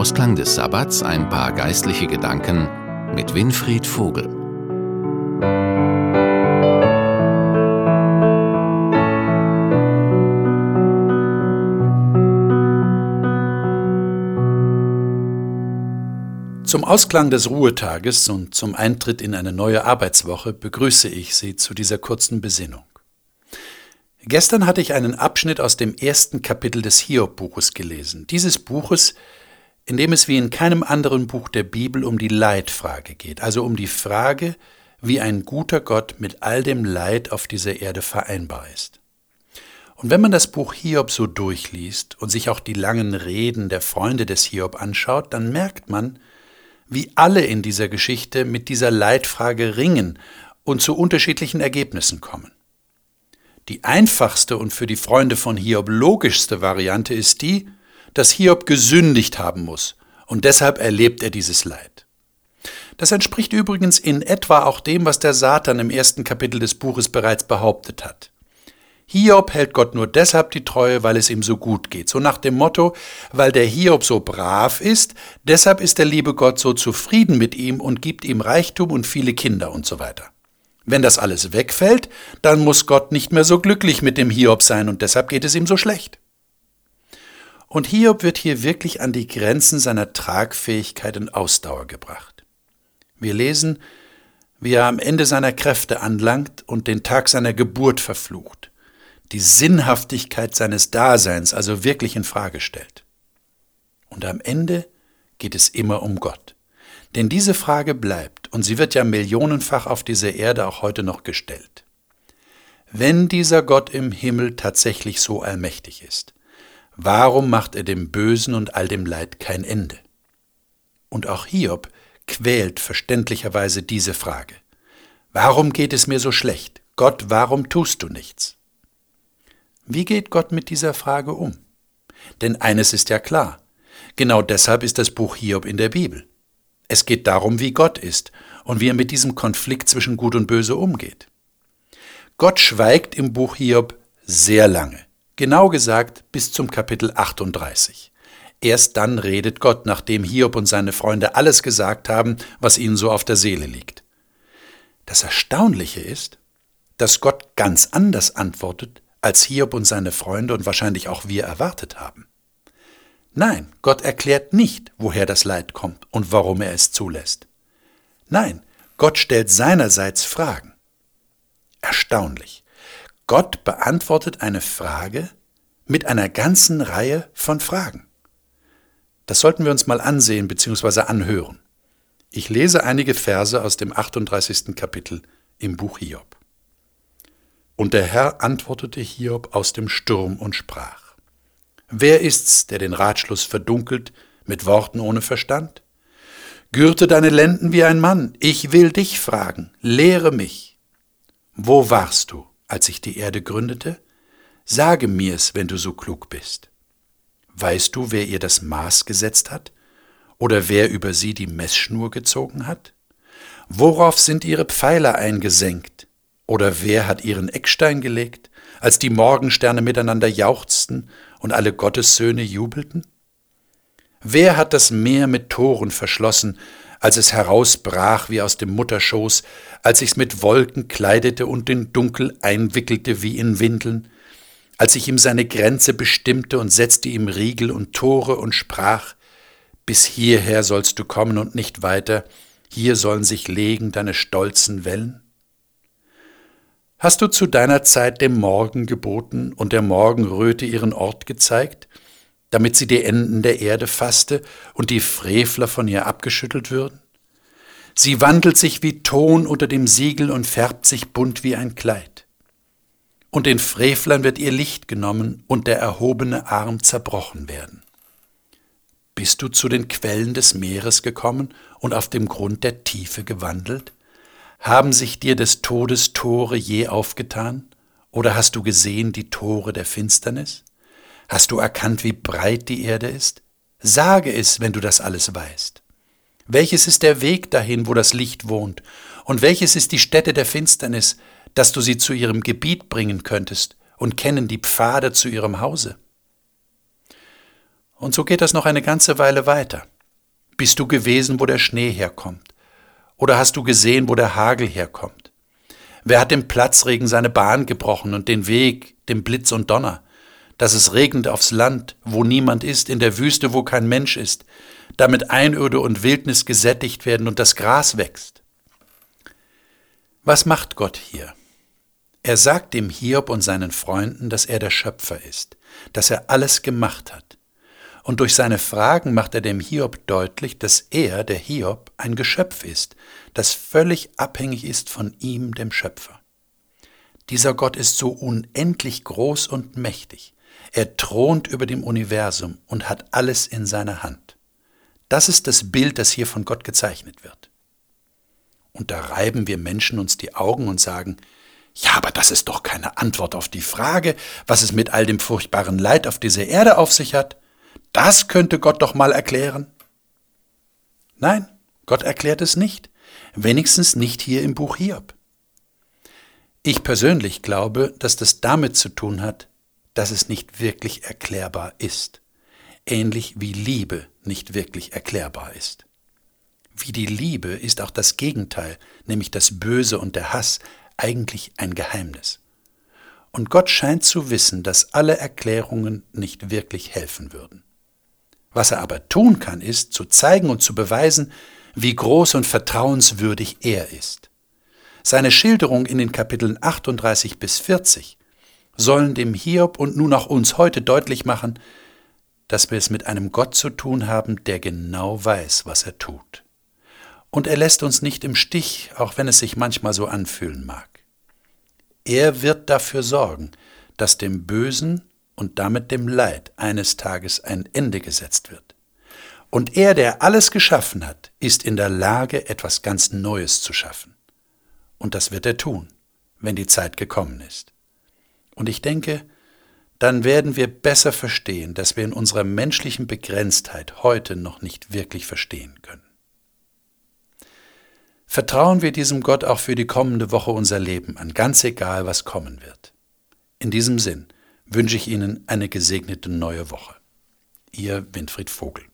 Ausklang des Sabbats ein paar geistliche Gedanken mit Winfried Vogel. Zum Ausklang des Ruhetages und zum Eintritt in eine neue Arbeitswoche begrüße ich Sie zu dieser kurzen Besinnung. Gestern hatte ich einen Abschnitt aus dem ersten Kapitel des Hiob-Buches gelesen. Dieses Buches, in dem es wie in keinem anderen Buch der Bibel um die Leidfrage geht, also um die Frage, wie ein guter Gott mit all dem Leid auf dieser Erde vereinbar ist. Und wenn man das Buch Hiob so durchliest und sich auch die langen Reden der Freunde des Hiob anschaut, dann merkt man, wie alle in dieser Geschichte mit dieser Leitfrage ringen und zu unterschiedlichen Ergebnissen kommen. Die einfachste und für die Freunde von Hiob logischste Variante ist die, dass Hiob gesündigt haben muss und deshalb erlebt er dieses Leid. Das entspricht übrigens in etwa auch dem, was der Satan im ersten Kapitel des Buches bereits behauptet hat. Hiob hält Gott nur deshalb die Treue, weil es ihm so gut geht. So nach dem Motto, weil der Hiob so brav ist, deshalb ist der liebe Gott so zufrieden mit ihm und gibt ihm Reichtum und viele Kinder und so weiter. Wenn das alles wegfällt, dann muss Gott nicht mehr so glücklich mit dem Hiob sein und deshalb geht es ihm so schlecht. Und Hiob wird hier wirklich an die Grenzen seiner Tragfähigkeit und Ausdauer gebracht. Wir lesen, wie er am Ende seiner Kräfte anlangt und den Tag seiner Geburt verflucht die Sinnhaftigkeit seines Daseins also wirklich in Frage stellt. Und am Ende geht es immer um Gott. Denn diese Frage bleibt, und sie wird ja millionenfach auf dieser Erde auch heute noch gestellt. Wenn dieser Gott im Himmel tatsächlich so allmächtig ist, warum macht er dem Bösen und all dem Leid kein Ende? Und auch Hiob quält verständlicherweise diese Frage. Warum geht es mir so schlecht? Gott, warum tust du nichts? Wie geht Gott mit dieser Frage um? Denn eines ist ja klar. Genau deshalb ist das Buch Hiob in der Bibel. Es geht darum, wie Gott ist und wie er mit diesem Konflikt zwischen Gut und Böse umgeht. Gott schweigt im Buch Hiob sehr lange, genau gesagt bis zum Kapitel 38. Erst dann redet Gott, nachdem Hiob und seine Freunde alles gesagt haben, was ihnen so auf der Seele liegt. Das Erstaunliche ist, dass Gott ganz anders antwortet, als Hiob und seine Freunde und wahrscheinlich auch wir erwartet haben. Nein, Gott erklärt nicht, woher das Leid kommt und warum er es zulässt. Nein, Gott stellt seinerseits Fragen. Erstaunlich. Gott beantwortet eine Frage mit einer ganzen Reihe von Fragen. Das sollten wir uns mal ansehen bzw. anhören. Ich lese einige Verse aus dem 38. Kapitel im Buch Hiob. Und der Herr antwortete Hiob aus dem Sturm und sprach, Wer ist's, der den Ratschluss verdunkelt mit Worten ohne Verstand? Gürte deine Lenden wie ein Mann, ich will dich fragen, lehre mich. Wo warst du, als ich die Erde gründete? Sage mir's, wenn du so klug bist. Weißt du, wer ihr das Maß gesetzt hat? Oder wer über sie die Messschnur gezogen hat? Worauf sind ihre Pfeiler eingesenkt? Oder wer hat ihren Eckstein gelegt, als die Morgensterne miteinander jauchzten und alle Gottessöhne jubelten? Wer hat das Meer mit Toren verschlossen, als es herausbrach wie aus dem Mutterschoß, als ich's mit Wolken kleidete und den Dunkel einwickelte wie in Windeln, als ich ihm seine Grenze bestimmte und setzte ihm Riegel und Tore und sprach, bis hierher sollst du kommen und nicht weiter, hier sollen sich legen deine stolzen Wellen? Hast du zu deiner Zeit dem Morgen geboten und der Morgenröte ihren Ort gezeigt, damit sie die Enden der Erde fasste und die Frevler von ihr abgeschüttelt würden? Sie wandelt sich wie Ton unter dem Siegel und färbt sich bunt wie ein Kleid. Und den Frevlern wird ihr Licht genommen und der erhobene Arm zerbrochen werden. Bist du zu den Quellen des Meeres gekommen und auf dem Grund der Tiefe gewandelt? Haben sich dir des Todes Tore je aufgetan? Oder hast du gesehen die Tore der Finsternis? Hast du erkannt, wie breit die Erde ist? Sage es, wenn du das alles weißt. Welches ist der Weg dahin, wo das Licht wohnt? Und welches ist die Stätte der Finsternis, dass du sie zu ihrem Gebiet bringen könntest und kennen die Pfade zu ihrem Hause? Und so geht das noch eine ganze Weile weiter. Bist du gewesen, wo der Schnee herkommt? Oder hast du gesehen, wo der Hagel herkommt? Wer hat dem Platzregen seine Bahn gebrochen und den Weg, dem Blitz und Donner? Dass es regnet aufs Land, wo niemand ist, in der Wüste, wo kein Mensch ist, damit Einöde und Wildnis gesättigt werden und das Gras wächst. Was macht Gott hier? Er sagt dem Hiob und seinen Freunden, dass er der Schöpfer ist, dass er alles gemacht hat. Und durch seine Fragen macht er dem Hiob deutlich, dass er, der Hiob, ein Geschöpf ist, das völlig abhängig ist von ihm, dem Schöpfer. Dieser Gott ist so unendlich groß und mächtig. Er thront über dem Universum und hat alles in seiner Hand. Das ist das Bild, das hier von Gott gezeichnet wird. Und da reiben wir Menschen uns die Augen und sagen, ja, aber das ist doch keine Antwort auf die Frage, was es mit all dem furchtbaren Leid auf dieser Erde auf sich hat. Das könnte Gott doch mal erklären. Nein, Gott erklärt es nicht, wenigstens nicht hier im Buch Hiob. Ich persönlich glaube, dass das damit zu tun hat, dass es nicht wirklich erklärbar ist, ähnlich wie Liebe nicht wirklich erklärbar ist. Wie die Liebe ist auch das Gegenteil, nämlich das Böse und der Hass, eigentlich ein Geheimnis. Und Gott scheint zu wissen, dass alle Erklärungen nicht wirklich helfen würden. Was er aber tun kann, ist zu zeigen und zu beweisen, wie groß und vertrauenswürdig er ist. Seine Schilderung in den Kapiteln 38 bis 40 sollen dem Hiob und nun auch uns heute deutlich machen, dass wir es mit einem Gott zu tun haben, der genau weiß, was er tut. Und er lässt uns nicht im Stich, auch wenn es sich manchmal so anfühlen mag. Er wird dafür sorgen, dass dem Bösen und damit dem Leid eines Tages ein Ende gesetzt wird. Und er, der alles geschaffen hat, ist in der Lage, etwas ganz Neues zu schaffen. Und das wird er tun, wenn die Zeit gekommen ist. Und ich denke, dann werden wir besser verstehen, dass wir in unserer menschlichen Begrenztheit heute noch nicht wirklich verstehen können. Vertrauen wir diesem Gott auch für die kommende Woche unser Leben an, ganz egal, was kommen wird. In diesem Sinn, wünsche ich Ihnen eine gesegnete neue Woche. Ihr Winfried Vogel.